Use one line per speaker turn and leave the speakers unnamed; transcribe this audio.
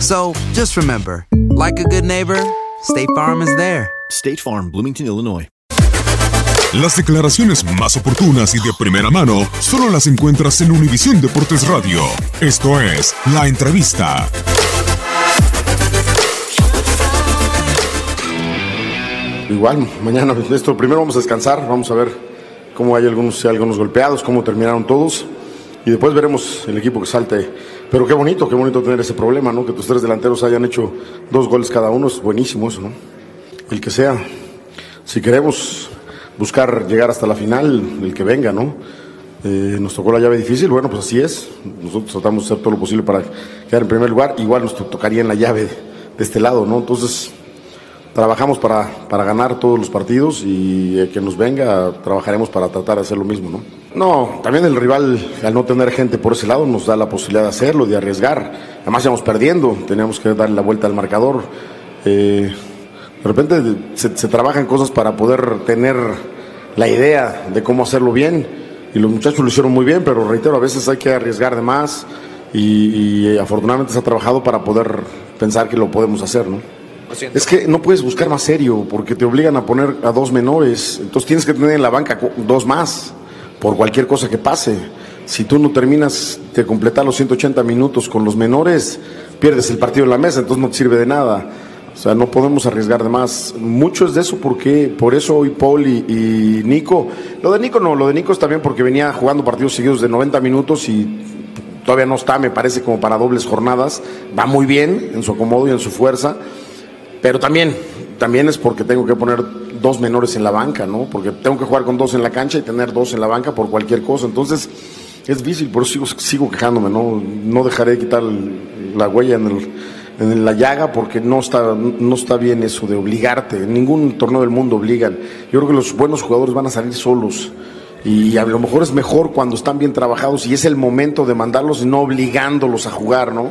So just remember, like a good neighbor, State Farm is there.
State Farm, Bloomington, Illinois.
Las declaraciones más oportunas y de primera mano solo las encuentras en Univisión Deportes Radio. Esto es La Entrevista.
Igual, mañana esto primero vamos a descansar, vamos a ver cómo hay algunos, si hay algunos golpeados, cómo terminaron todos y después veremos el equipo que salte. Pero qué bonito, qué bonito tener ese problema, ¿no? Que tus tres delanteros hayan hecho dos goles cada uno, es buenísimo eso, ¿no? El que sea, si queremos buscar llegar hasta la final, el que venga, ¿no? Eh, nos tocó la llave difícil, bueno, pues así es. Nosotros tratamos de hacer todo lo posible para quedar en primer lugar, igual nos to- tocaría en la llave de este lado, ¿no? Entonces, trabajamos para, para ganar todos los partidos y el que nos venga trabajaremos para tratar de hacer lo mismo, ¿no? No, también el rival, al no tener gente por ese lado, nos da la posibilidad de hacerlo, de arriesgar. Además, íbamos perdiendo, teníamos que darle la vuelta al marcador. Eh, de repente se, se trabajan cosas para poder tener la idea de cómo hacerlo bien y los muchachos lo hicieron muy bien, pero reitero, a veces hay que arriesgar de más y, y afortunadamente se ha trabajado para poder pensar que lo podemos hacer, ¿no? Es que no puedes buscar más serio porque te obligan a poner a dos menores. Entonces tienes que tener en la banca dos más por cualquier cosa que pase. Si tú no terminas de completar los 180 minutos con los menores, pierdes el partido en la mesa, entonces no te sirve de nada. O sea, no podemos arriesgar de más. Mucho es de eso porque por eso hoy Paul y, Nico. Lo de Nico no, lo de Nico está bien porque venía jugando partidos seguidos de 90 minutos y todavía no está, me parece, como para dobles jornadas. Va muy bien en su acomodo y en su fuerza. Pero también, también es porque tengo que poner dos menores en la banca, ¿no? Porque tengo que jugar con dos en la cancha y tener dos en la banca por cualquier cosa. Entonces, es difícil, por eso sigo, sigo quejándome, ¿no? No dejaré de quitar la huella en, el- la llaga porque no está, no está bien eso de obligarte. En ningún torneo del mundo obligan. Yo creo que los buenos jugadores van a salir solos. Y a lo mejor es mejor cuando están bien trabajados y es el momento de mandarlos y no obligándolos a jugar, ¿no?